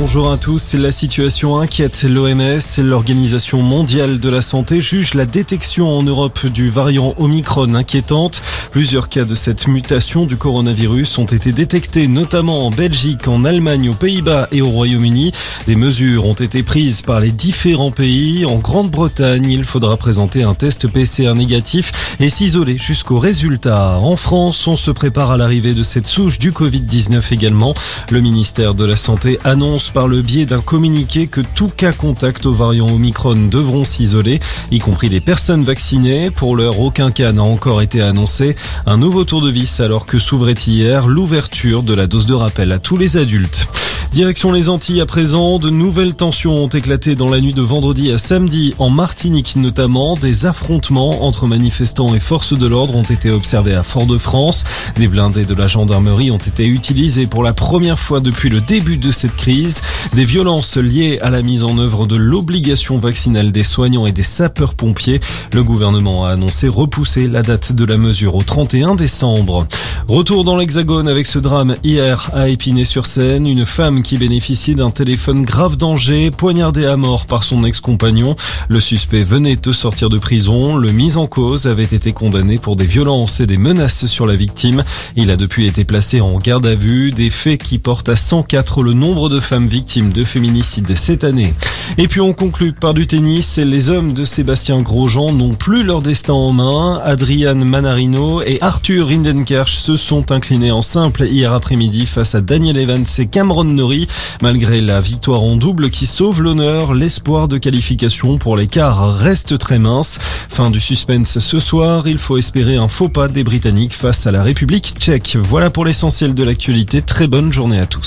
Bonjour à tous. La situation inquiète l'OMS. L'Organisation mondiale de la santé juge la détection en Europe du variant Omicron inquiétante. Plusieurs cas de cette mutation du coronavirus ont été détectés notamment en Belgique, en Allemagne, aux Pays-Bas et au Royaume-Uni. Des mesures ont été prises par les différents pays. En Grande-Bretagne, il faudra présenter un test PCR négatif et s'isoler jusqu'au résultat. En France, on se prépare à l'arrivée de cette souche du Covid-19 également. Le ministère de la Santé annonce par le biais d'un communiqué que tout cas contact au variant Omicron devront s'isoler, y compris les personnes vaccinées. Pour l'heure, aucun cas n'a encore été annoncé. Un nouveau tour de vis alors que s'ouvrait hier l'ouverture de la dose de rappel à tous les adultes. Direction les Antilles à présent, de nouvelles tensions ont éclaté dans la nuit de vendredi à samedi en Martinique notamment. Des affrontements entre manifestants et forces de l'ordre ont été observés à Fort-de-France. Des blindés de la gendarmerie ont été utilisés pour la première fois depuis le début de cette crise. Des violences liées à la mise en œuvre de l'obligation vaccinale des soignants et des sapeurs-pompiers. Le gouvernement a annoncé repousser la date de la mesure au 31 décembre. Retour dans l'Hexagone avec ce drame hier à Épinay-sur-Seine. Une femme qui bénéficie d'un téléphone grave danger, poignardé à mort par son ex-compagnon. Le suspect venait de sortir de prison. Le mis en cause avait été condamné pour des violences et des menaces sur la victime. Il a depuis été placé en garde à vue, des faits qui portent à 104 le nombre de femmes victimes de féminicide cette année. Et puis on conclut par du tennis. Les hommes de Sébastien Grosjean n'ont plus leur destin en main. Adrian Manarino et Arthur Hindenkirch se sont inclinés en simple hier après-midi face à Daniel Evans et Cameron Norrie. Malgré la victoire en double qui sauve l'honneur, l'espoir de qualification pour l'écart reste très mince. Fin du suspense ce soir, il faut espérer un faux pas des Britanniques face à la République tchèque. Voilà pour l'essentiel de l'actualité. Très bonne journée à tous.